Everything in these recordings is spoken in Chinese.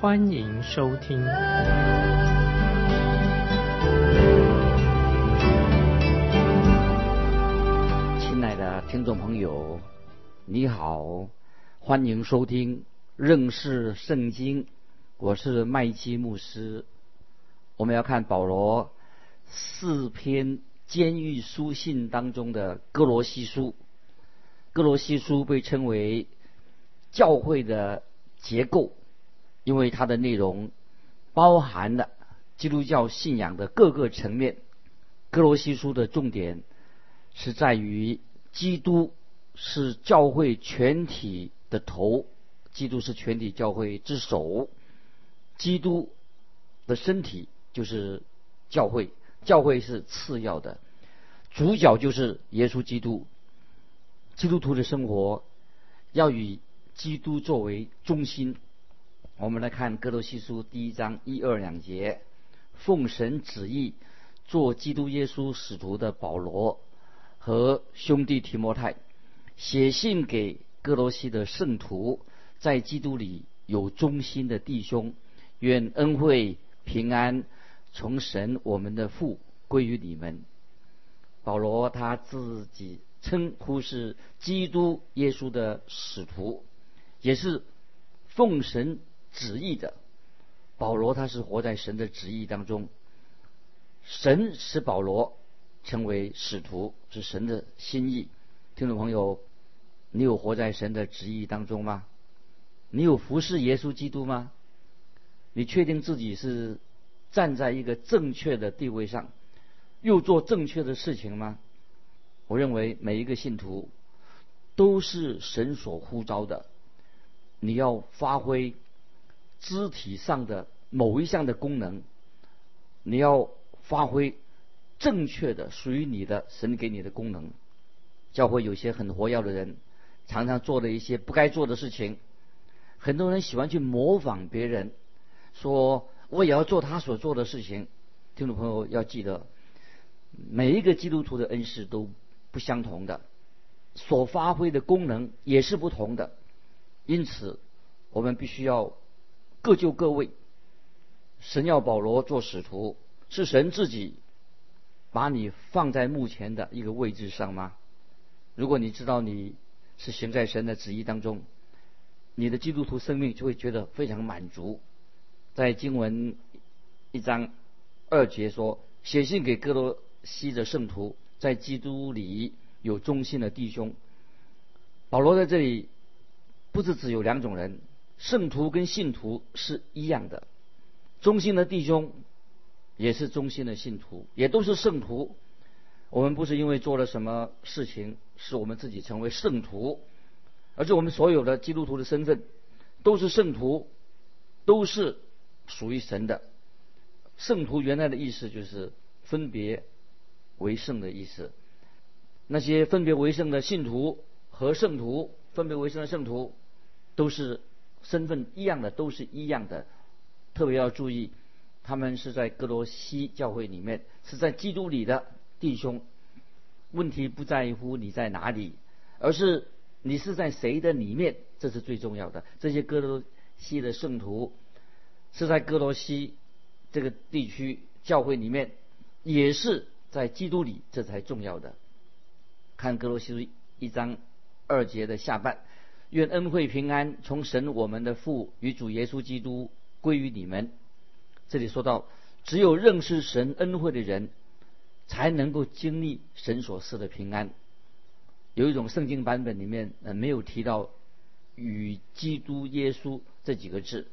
欢迎收听。亲爱的听众朋友，你好，欢迎收听认识圣经。我是麦基牧师。我们要看保罗四篇。监狱书信当中的哥罗西书，哥罗西书被称为教会的结构，因为它的内容包含了基督教信仰的各个层面。哥罗西书的重点是在于基督是教会全体的头，基督是全体教会之首，基督的身体就是教会。教会是次要的，主角就是耶稣基督。基督徒的生活要以基督作为中心。我们来看哥罗西书第一章一二两节：奉神旨意做基督耶稣使徒的保罗和兄弟提摩太，写信给哥罗西的圣徒，在基督里有忠心的弟兄，愿恩惠平安。从神我们的父归于你们。保罗他自己称呼是基督耶稣的使徒，也是奉神旨意的。保罗他是活在神的旨意当中，神使保罗成为使徒，是神的心意。听众朋友，你有活在神的旨意当中吗？你有服侍耶稣基督吗？你确定自己是？站在一个正确的地位上，又做正确的事情吗？我认为每一个信徒都是神所呼召的。你要发挥肢体上的某一项的功能，你要发挥正确的属于你的神给你的功能。教会有些很活跃的人，常常做了一些不该做的事情。很多人喜欢去模仿别人，说。我也要做他所做的事情。听众朋友要记得，每一个基督徒的恩师都不相同的，所发挥的功能也是不同的。因此，我们必须要各就各位。神要保罗做使徒，是神自己把你放在目前的一个位置上吗？如果你知道你是行在神的旨意当中，你的基督徒生命就会觉得非常满足。在经文一章二节说，写信给哥罗西的圣徒，在基督里有忠心的弟兄。保罗在这里不是只有两种人，圣徒跟信徒是一样的，忠心的弟兄也是忠心的信徒，也都是圣徒。我们不是因为做了什么事情使我们自己成为圣徒，而是我们所有的基督徒的身份都是圣徒，都是。属于神的圣徒，原来的意思就是分别为圣的意思。那些分别为圣的信徒和圣徒，分别为圣的圣徒，都是身份一样的，都是一样的。特别要注意，他们是在哥罗西教会里面，是在基督里的弟兄。问题不在乎你在哪里，而是你是在谁的里面，这是最重要的。这些哥罗西的圣徒。是在哥罗西这个地区教会里面，也是在基督里，这才重要的。看哥罗西一章二节的下半，愿恩惠平安从神我们的父与主耶稣基督归于你们。这里说到，只有认识神恩惠的人，才能够经历神所赐的平安。有一种圣经版本里面呃没有提到与基督耶稣这几个字，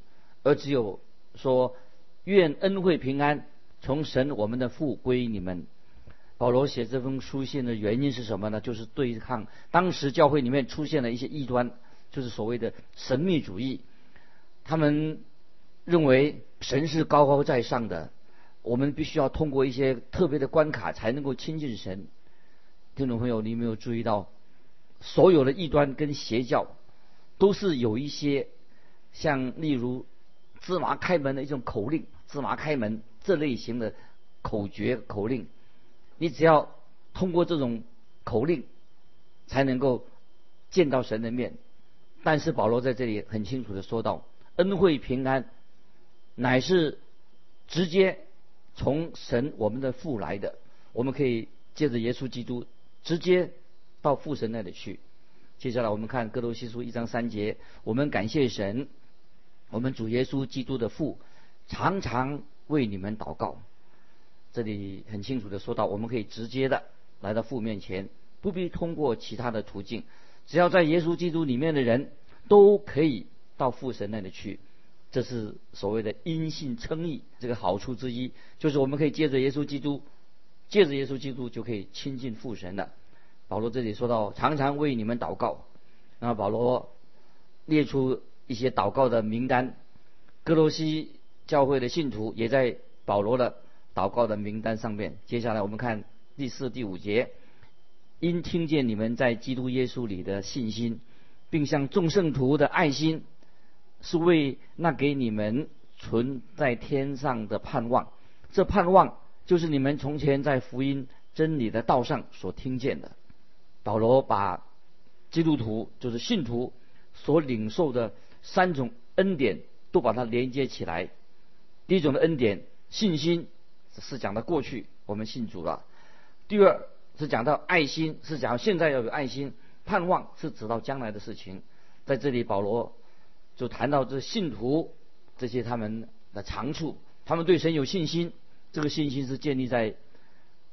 而只有。说愿恩惠平安从神我们的父归于你们。保罗写这封书信的原因是什么呢？就是对抗当时教会里面出现了一些异端，就是所谓的神秘主义。他们认为神是高高在上的，我们必须要通过一些特别的关卡才能够亲近神。听众朋友，你有没有注意到，所有的异端跟邪教都是有一些像例如芝麻开门的一种口令，芝麻开门这类型的口诀口令，你只要通过这种口令才能够见到神的面。但是保罗在这里很清楚的说到，恩惠平安乃是直接从神我们的父来的，我们可以借着耶稣基督直接到父神那里去。接下来我们看哥罗西书一章三节，我们感谢神，我们主耶稣基督的父常常为你们祷告。这里很清楚的说到，我们可以直接的来到父面前，不必通过其他的途径。只要在耶稣基督里面的人，都可以到父神那里去，这是所谓的因信称义这个好处之一，就是我们可以借着耶稣基督，借着耶稣基督就可以亲近父神的。保罗这里说到，常常为你们祷告。那保罗列出一些祷告的名单，哥罗西教会的信徒也在保罗的祷告的名单上面。接下来我们看第四、第五节。因听见你们在基督耶稣里的信心，并向众圣徒的爱心，是为那给你们存在天上的盼望。这盼望就是你们从前在福音真理的道上所听见的。保罗把基督徒就是信徒所领受的三种恩典都把它连接起来。第一种的恩典，信心是讲的过去我们信主了。第二。是讲到爱心，是讲现在要有爱心；盼望是指到将来的事情。在这里，保罗就谈到这信徒这些他们的长处，他们对神有信心。这个信心是建立在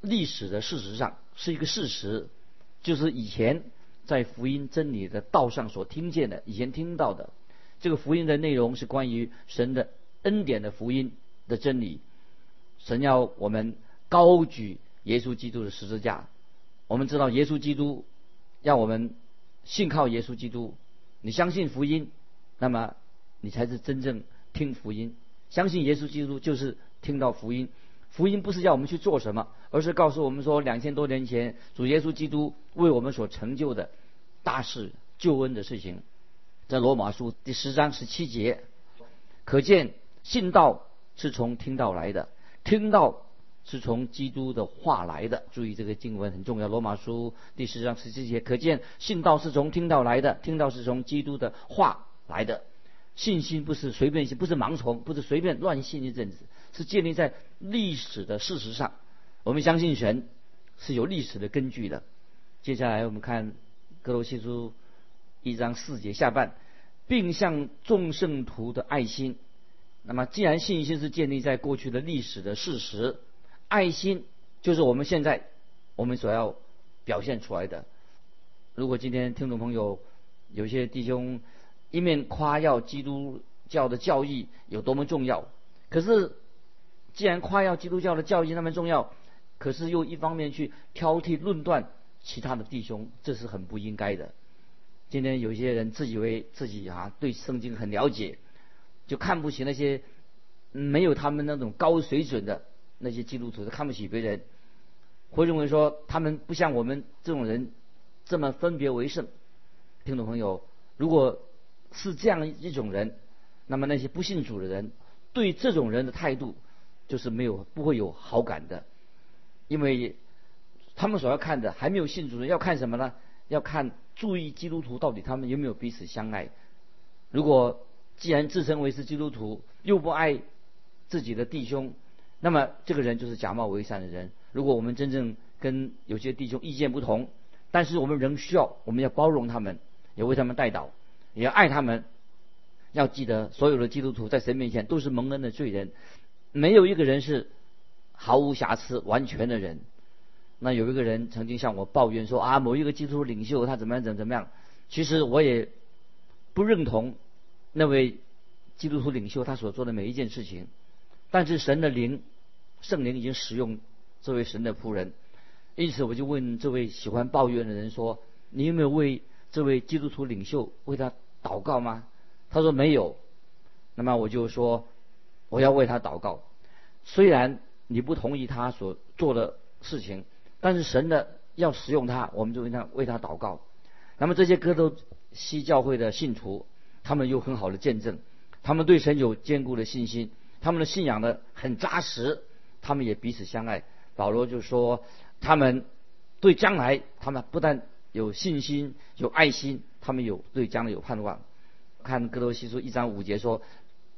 历史的事实上，是一个事实，就是以前在福音真理的道上所听见的，以前听到的这个福音的内容是关于神的恩典的福音的真理。神要我们高举耶稣基督的十字架。我们知道耶稣基督要我们信靠耶稣基督，你相信福音，那么你才是真正听福音。相信耶稣基督就是听到福音。福音不是要我们去做什么，而是告诉我们说，两千多年前主耶稣基督为我们所成就的大事救恩的事情。在罗马书第十章十七节，可见信道是从听到来的，听到。是从基督的话来的，注意这个经文很重要。罗马书第十章十七节，可见信道是从听到来的，听到是从基督的话来的。信心不是随便信，不是盲从，不是随便乱信一阵子，是建立在历史的事实上。我们相信神是有历史的根据的。接下来我们看哥罗西书一章四节下半，并向众圣徒的爱心。那么，既然信心是建立在过去的历史的事实。爱心就是我们现在我们所要表现出来的。如果今天听众朋友有些弟兄一面夸耀基督教的教义有多么重要，可是既然夸耀基督教的教义那么重要，可是又一方面去挑剔论断其他的弟兄，这是很不应该的。今天有些人自以为自己啊对圣经很了解，就看不起那些没有他们那种高水准的。那些基督徒是看不起别人，会认为说他们不像我们这种人这么分别为圣。听众朋友，如果是这样一种人，那么那些不信主的人对这种人的态度就是没有不会有好感的，因为他们所要看的还没有信主的要看什么呢？要看注意基督徒到底他们有没有彼此相爱。如果既然自称为是基督徒，又不爱自己的弟兄。那么这个人就是假冒伪善的人。如果我们真正跟有些弟兄意见不同，但是我们仍需要，我们要包容他们，也为他们代祷，也要爱他们。要记得，所有的基督徒在神面前都是蒙恩的罪人，没有一个人是毫无瑕疵、完全的人。那有一个人曾经向我抱怨说：“啊，某一个基督徒领袖他怎么样怎么怎么样。”其实我也不认同那位基督徒领袖他所做的每一件事情，但是神的灵。圣灵已经使用这位神的仆人，因此我就问这位喜欢抱怨的人说：“你有没有为这位基督徒领袖为他祷告吗？”他说没有。那么我就说：“我要为他祷告。虽然你不同意他所做的事情，但是神的要使用他，我们就为他为他祷告。那么这些哥都西教会的信徒，他们有很好的见证，他们对神有坚固的信心，他们的信仰呢很扎实，他们也彼此相爱。保罗就说，他们对将来，他们不但有信心、有爱心，他们有对将来有盼望。看哥罗西书一章五节说，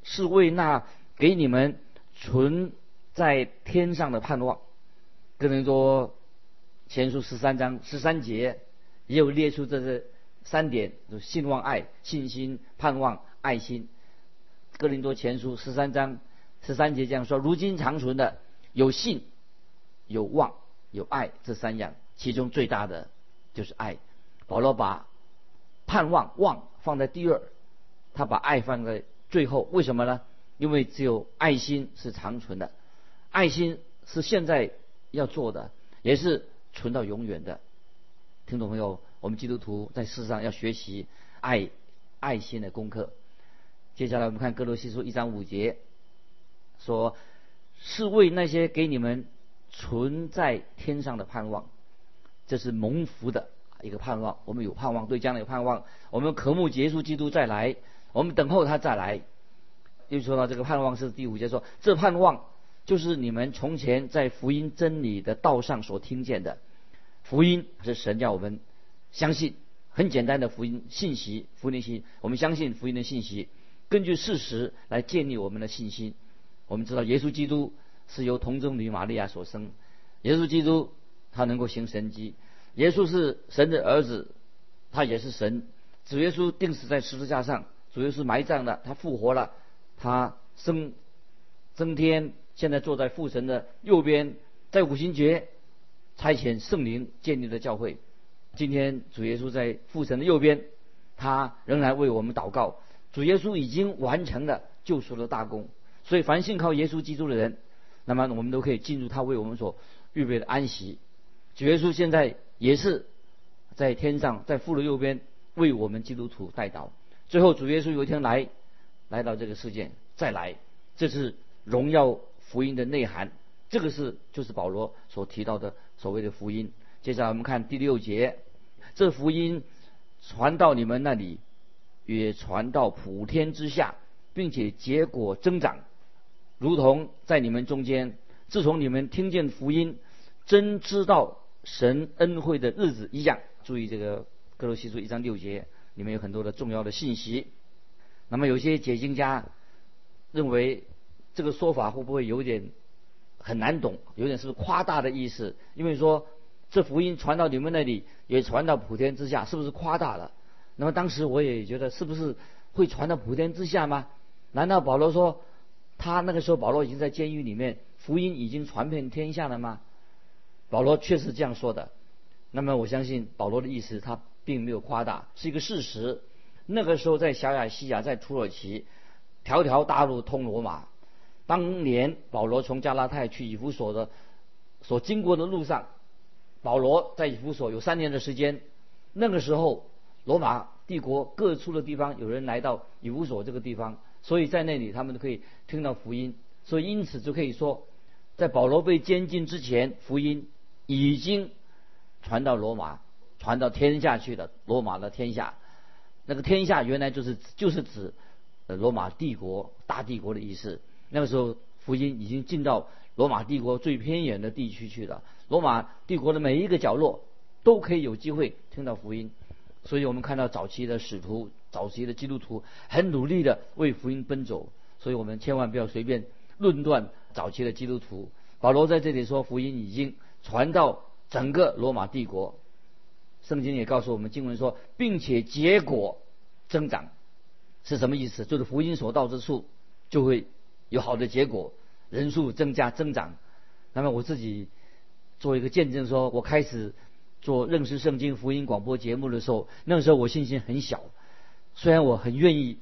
是为那给你们存在天上的盼望。哥林多前书十三章十三节也有列出这是三点：就信望爱、信心、盼望、爱心。哥林多前书十三章十三节这样说：如今长存的有信。有望有爱这三样，其中最大的就是爱。保罗把盼望望放在第二，他把爱放在最后。为什么呢？因为只有爱心是长存的，爱心是现在要做的，也是存到永远的。听众朋友，我们基督徒在世上要学习爱爱心的功课。接下来我们看哥罗西书一章五节，说是为那些给你们。存在天上的盼望，这是蒙福的一个盼望。我们有盼望，对将来有盼望。我们渴慕结束基督再来，我们等候他再来。又说到这个盼望是第五节说，这盼望就是你们从前在福音真理的道上所听见的。福音是神叫我们相信，很简单的福音信息，福音信。我们相信福音的信息，根据事实来建立我们的信心。我们知道耶稣基督。是由童贞女玛利亚所生，耶稣基督他能够行神迹，耶稣是神的儿子，他也是神。主耶稣定死在十字架上，主耶稣埋葬了，他复活了，他升升天，现在坐在父神的右边，在五旬节差遣圣灵建立的教会。今天主耶稣在父神的右边，他仍然为我们祷告。主耶稣已经完成了救赎的大功，所以凡信靠耶稣基督的人。那么我们都可以进入他为我们所预备的安息。主耶稣现在也是在天上，在父的右边为我们基督徒代祷。最后主耶稣有一天来，来到这个世界再来，这是荣耀福音的内涵。这个是就是保罗所提到的所谓的福音。接下来我们看第六节，这福音传到你们那里，也传到普天之下，并且结果增长。如同在你们中间，自从你们听见福音，真知道神恩惠的日子一样。注意这个哥罗西书一章六节，里面有很多的重要的信息。那么有些解经家认为这个说法会不会有点很难懂，有点是夸大的意思？因为说这福音传到你们那里，也传到普天之下，是不是夸大了？那么当时我也觉得，是不是会传到普天之下吗？难道保罗说？他那个时候，保罗已经在监狱里面，福音已经传遍天下了吗？保罗确实这样说的。那么我相信保罗的意思，他并没有夸大，是一个事实。那个时候在小亚细亚，在土耳其，条条大路通罗马。当年保罗从加拉太去以弗所的所经过的路上，保罗在以弗所有三年的时间。那个时候，罗马帝国各处的地方有人来到以弗所这个地方。所以在那里，他们都可以听到福音。所以因此就可以说，在保罗被监禁之前，福音已经传到罗马，传到天下去了。罗马的天下，那个天下原来就是就是指罗马帝国大帝国的意思。那个时候，福音已经进到罗马帝国最偏远的地区去了。罗马帝国的每一个角落都可以有机会听到福音。所以我们看到早期的使徒。早期的基督徒很努力的为福音奔走，所以我们千万不要随便论断早期的基督徒。保罗在这里说，福音已经传到整个罗马帝国。圣经也告诉我们，经文说，并且结果增长，是什么意思？就是福音所到之处，就会有好的结果，人数增加增长。那么我自己做一个见证，说我开始做认识圣经福音广播节目的时候，那个时候我信心很小。虽然我很愿意，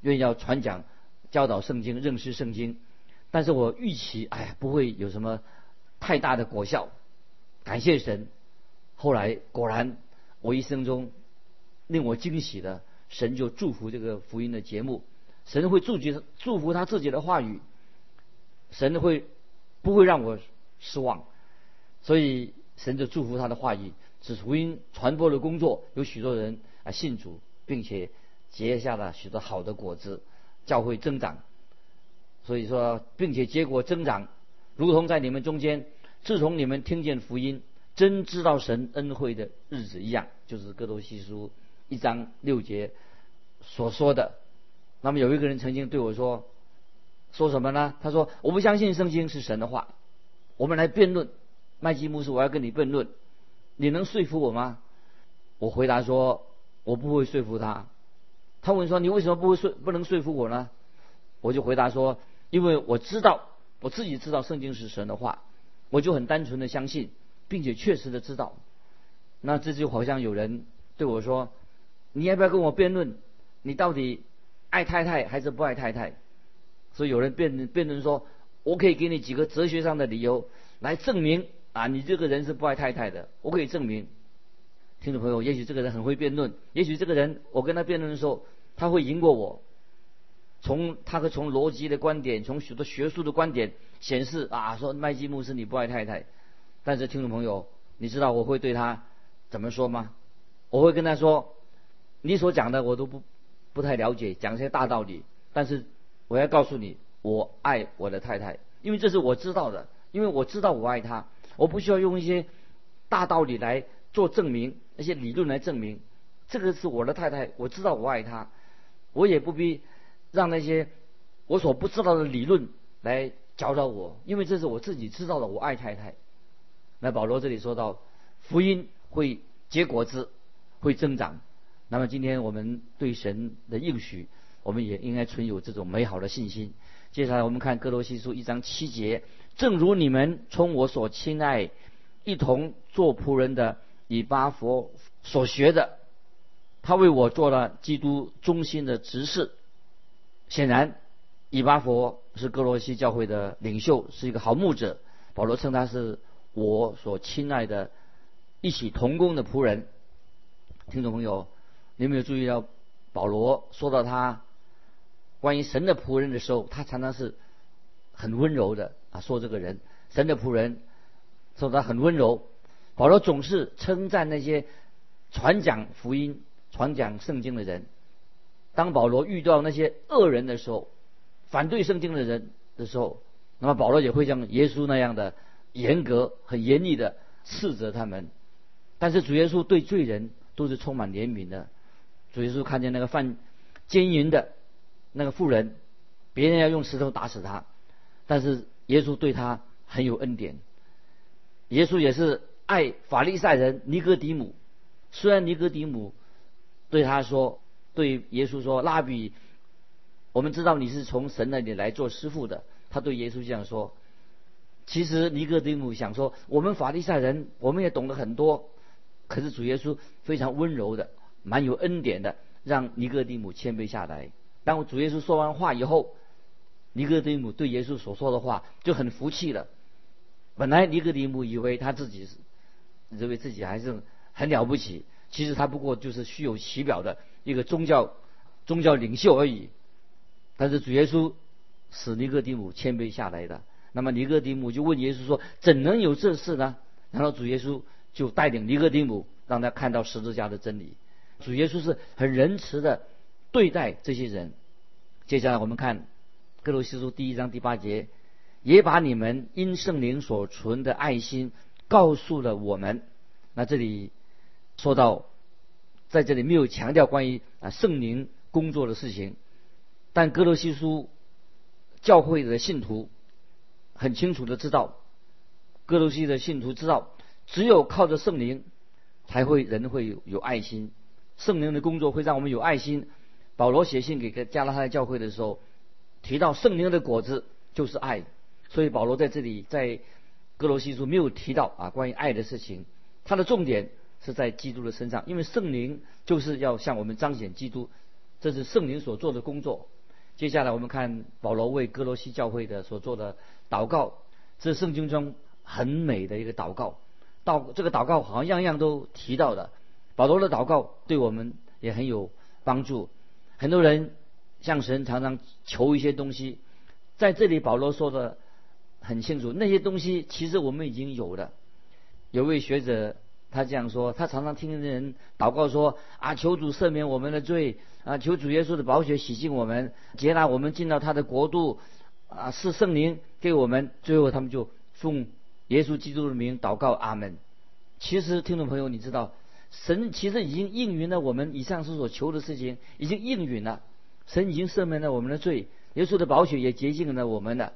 愿意要传讲、教导圣经、认识圣经，但是我预期，哎，不会有什么太大的果效。感谢神，后来果然，我一生中令我惊喜的，神就祝福这个福音的节目，神会祝福祝福他自己的话语，神会不会让我失望，所以神就祝福他的话语，使福音传播的工作有许多人啊信主，并且结下了许多好的果子，教会增长。所以说，并且结果增长，如同在你们中间，自从你们听见福音，真知道神恩惠的日子一样，就是哥多西书一章六节所说的。那么有一个人曾经对我说。说什么呢？他说：“我不相信圣经是神的话。”我们来辩论，麦基牧师，我要跟你辩论，你能说服我吗？我回答说：“我不会说服他。”他问说：“你为什么不会说不能说服我呢？”我就回答说：“因为我知道我自己知道圣经是神的话，我就很单纯的相信，并且确实的知道。”那这就好像有人对我说：“你要不要跟我辩论？你到底爱太太还是不爱太太？”所以有人辩辩论说，我可以给你几个哲学上的理由来证明啊，你这个人是不爱太太的。我可以证明，听众朋友，也许这个人很会辩论，也许这个人我跟他辩论的时候，他会赢过我。从他和从逻辑的观点，从许多学术的观点显示啊，说麦基牧师你不爱太太。但是听众朋友，你知道我会对他怎么说吗？我会跟他说，你所讲的我都不不太了解，讲一些大道理，但是。我要告诉你，我爱我的太太，因为这是我知道的，因为我知道我爱她，我不需要用一些大道理来做证明，那些理论来证明，这个是我的太太，我知道我爱她，我也不必让那些我所不知道的理论来教导我，因为这是我自己知道的，我爱太太。那保罗这里说到，福音会结果子，会增长。那么今天我们对神的应许。我们也应该存有这种美好的信心。接下来我们看哥罗西书一章七节，正如你们从我所亲爱、一同做仆人的以巴佛所学的，他为我做了基督中心的执事。显然，以巴佛是哥罗西教会的领袖，是一个好牧者。保罗称他是我所亲爱的、一起同工的仆人。听众朋友，你有没有注意到保罗说到他？关于神的仆人的时候，他常常是很温柔的啊，说这个人神的仆人，说他很温柔。保罗总是称赞那些传讲福音、传讲圣经的人。当保罗遇到那些恶人的时候，反对圣经的人的时候，那么保罗也会像耶稣那样的严格、很严厉的斥责他们。但是主耶稣对罪人都是充满怜悯的。主耶稣看见那个犯奸淫的。那个妇人，别人要用石头打死他，但是耶稣对他很有恩典。耶稣也是爱法利赛人尼哥底母，虽然尼哥底母对他说，对耶稣说：“拉比，我们知道你是从神那里来做师傅的。”他对耶稣这样说。其实尼哥底母想说，我们法利赛人我们也懂得很多，可是主耶稣非常温柔的，蛮有恩典的，让尼哥底母谦卑下来。当主耶稣说完话以后，尼哥底母对耶稣所说的话就很服气了。本来尼哥底母以为他自己是认为自己还是很了不起，其实他不过就是虚有其表的一个宗教宗教领袖而已。但是主耶稣使尼哥底母谦卑下来的。那么尼哥底母就问耶稣说：“怎能有这事呢？”然后主耶稣就带领尼哥底母让他看到十字架的真理。主耶稣是很仁慈的。对待这些人，接下来我们看哥罗西书第一章第八节，也把你们因圣灵所存的爱心告诉了我们。那这里说到，在这里没有强调关于啊圣灵工作的事情，但哥罗西书教会的信徒很清楚的知道，哥罗西的信徒知道，只有靠着圣灵，才会人会有有爱心，圣灵的工作会让我们有爱心。保罗写信给加拉太教会的时候，提到圣灵的果子就是爱，所以保罗在这里在哥罗西书没有提到啊关于爱的事情，它的重点是在基督的身上，因为圣灵就是要向我们彰显基督，这是圣灵所做的工作。接下来我们看保罗为哥罗西教会的所做的祷告，这是圣经中很美的一个祷告，祷这个祷告好像样样都提到的，保罗的祷告对我们也很有帮助。很多人向神常常求一些东西，在这里保罗说的很清楚，那些东西其实我们已经有了。有位学者他这样说，他常常听人祷告说啊，求主赦免我们的罪啊，求主耶稣的宝血洗净我们，接纳我们进到他的国度啊，是圣灵给我们。最后他们就奉耶稣基督的名祷告，阿门。其实听众朋友，你知道，神其实已经应允了我们以上所求的事情，已经应允了。神已经赦免了我们的罪，耶稣的宝血也洁净了我们的。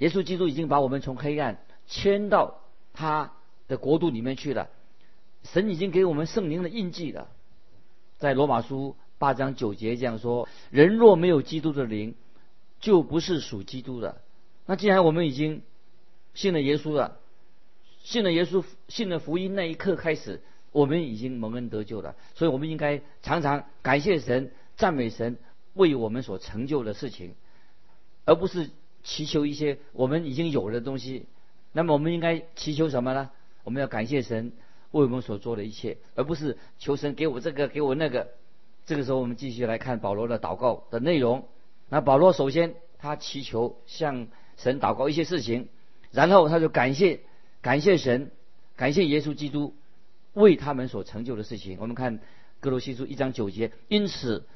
耶稣基督已经把我们从黑暗迁到他的国度里面去了。神已经给我们圣灵的印记了。在罗马书八章九节这样说：人若没有基督的灵，就不是属基督的。那既然我们已经信了耶稣了。信了耶稣，信了福音那一刻开始，我们已经蒙恩得救了。所以，我们应该常常感谢神、赞美神为我们所成就的事情，而不是祈求一些我们已经有的东西。那么，我们应该祈求什么呢？我们要感谢神为我们所做的一切，而不是求神给我这个、给我那个。这个时候，我们继续来看保罗的祷告的内容。那保罗首先他祈求向神祷告一些事情，然后他就感谢。感谢神，感谢耶稣基督为他们所成就的事情。我们看哥罗西书一章九节，因此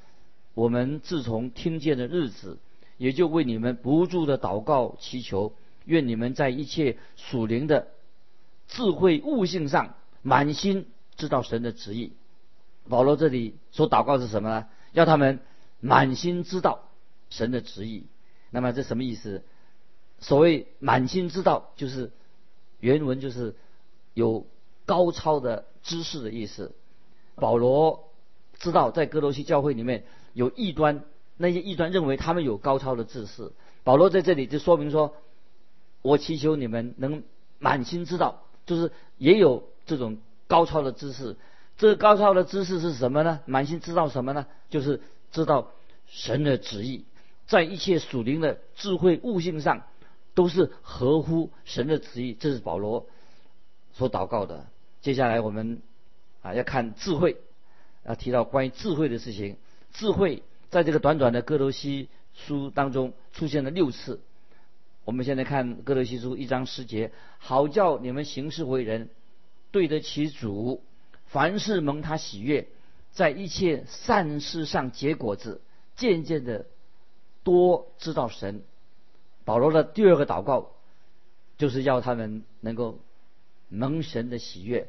我们自从听见的日子，也就为你们不住的祷告祈求，愿你们在一切属灵的智慧悟性上满心知道神的旨意。保罗这里所祷告是什么呢？要他们满心知道神的旨意。那么这什么意思？所谓满心知道，就是。原文就是有高超的知识的意思。保罗知道在哥罗西教会里面有异端，那些异端认为他们有高超的知识。保罗在这里就说明说：“我祈求你们能满心知道，就是也有这种高超的知识。这个高超的知识是什么呢？满心知道什么呢？就是知道神的旨意，在一切属灵的智慧悟性上。”都是合乎神的旨意，这是保罗所祷告的。接下来我们啊要看智慧，要提到关于智慧的事情。智慧在这个短短的哥罗西书当中出现了六次。我们现在看哥罗西书一章十节，好叫你们行事为人对得起主，凡事蒙他喜悦，在一切善事上结果子，渐渐的多知道神。保罗的第二个祷告，就是要他们能够蒙神的喜悦，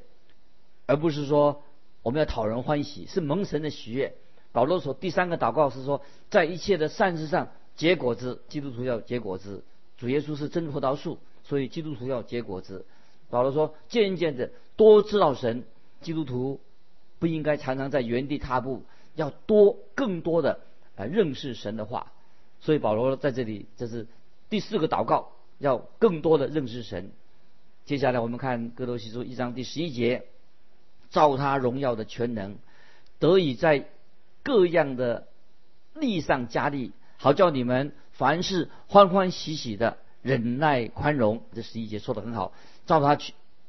而不是说我们要讨人欢喜，是蒙神的喜悦。保罗说第三个祷告是说，在一切的善事上结果子，基督徒要结果子。主耶稣是真葡萄树，所以基督徒要结果子。保罗说，渐渐的多知道神，基督徒不应该常常在原地踏步，要多更多的啊认识神的话。所以保罗在这里这是。第四个祷告要更多的认识神。接下来我们看哥罗西书一章第十一节，照他荣耀的全能，得以在各样的力上加力，好叫你们凡事欢欢喜喜的忍耐宽容。这十一节说的很好，照他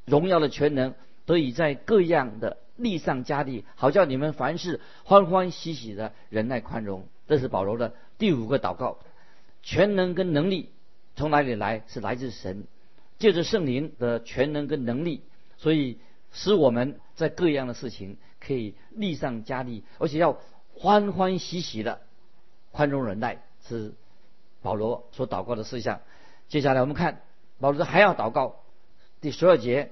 荣耀的全能，得以在各样的力上加力，好叫你们凡事欢欢喜喜的忍耐宽容。这是保罗的第五个祷告。全能跟能力从哪里来？是来自神，借着圣灵的全能跟能力，所以使我们在各样的事情可以力上加力，而且要欢欢喜喜的宽容忍耐，是保罗所祷告的事项。接下来我们看保罗还要祷告，第十二节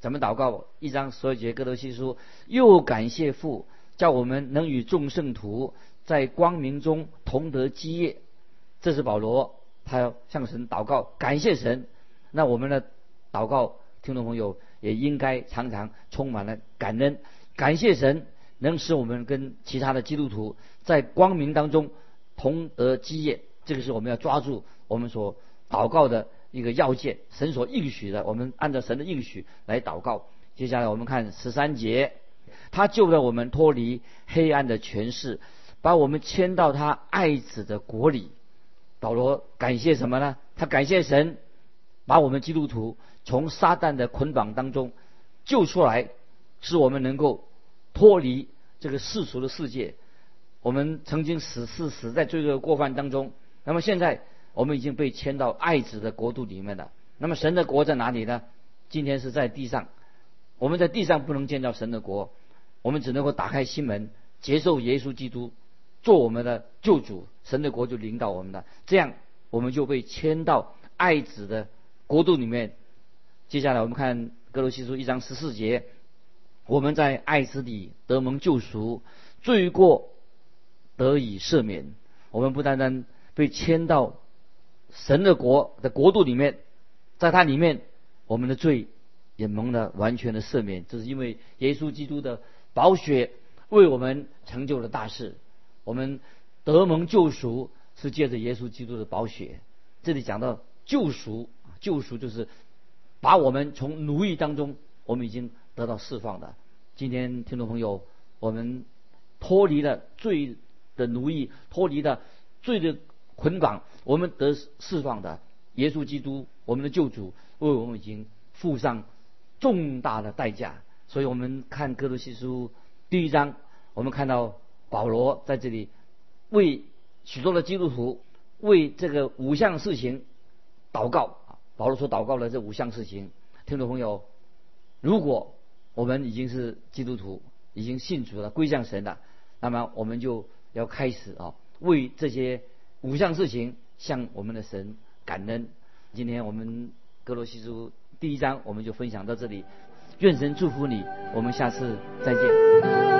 怎么祷告？一章十二节哥德西书，又感谢父，叫我们能与众圣徒在光明中同得基业。这是保罗，他要向神祷告，感谢神。那我们的祷告，听众朋友也应该常常充满了感恩，感谢神能使我们跟其他的基督徒在光明当中同得基业。这个是我们要抓住我们所祷告的一个要件，神所应许的，我们按照神的应许来祷告。接下来我们看十三节，他救了我们脱离黑暗的权势，把我们迁到他爱子的国里。保罗感谢什么呢？他感谢神，把我们基督徒从撒旦的捆绑当中救出来，使我们能够脱离这个世俗的世界。我们曾经死是死在罪恶的过犯当中，那么现在我们已经被迁到爱子的国度里面了。那么神的国在哪里呢？今天是在地上。我们在地上不能见到神的国，我们只能够打开心门，接受耶稣基督做我们的救主，神的国就领导我们了。这样我们就被迁到爱子的国度里面。接下来我们看哥罗西书一章十四节，我们在爱子里得蒙救赎，罪过得以赦免。我们不单单被迁到神的国的国度里面，在它里面，我们的罪也蒙了完全的赦免。这是因为耶稣基督的宝血为我们成就了大事。我们得蒙救赎是借着耶稣基督的宝血。这里讲到救赎，救赎就是把我们从奴役当中，我们已经得到释放的。今天听众朋友，我们脱离了罪的奴役，脱离了罪的捆绑，我们得释放的。耶稣基督，我们的救主，为我们已经付上重大的代价。所以我们看哥罗西书第一章，我们看到保罗在这里为许多的基督徒为这个五项事情祷告。保罗所祷告的这五项事情，听众朋友，如果我们已经是基督徒，已经信主了，归向神了，那么我们就要开始啊，为这些五项事情向我们的神。感恩，今天我们格罗西书第一章我们就分享到这里，愿神祝福你，我们下次再见。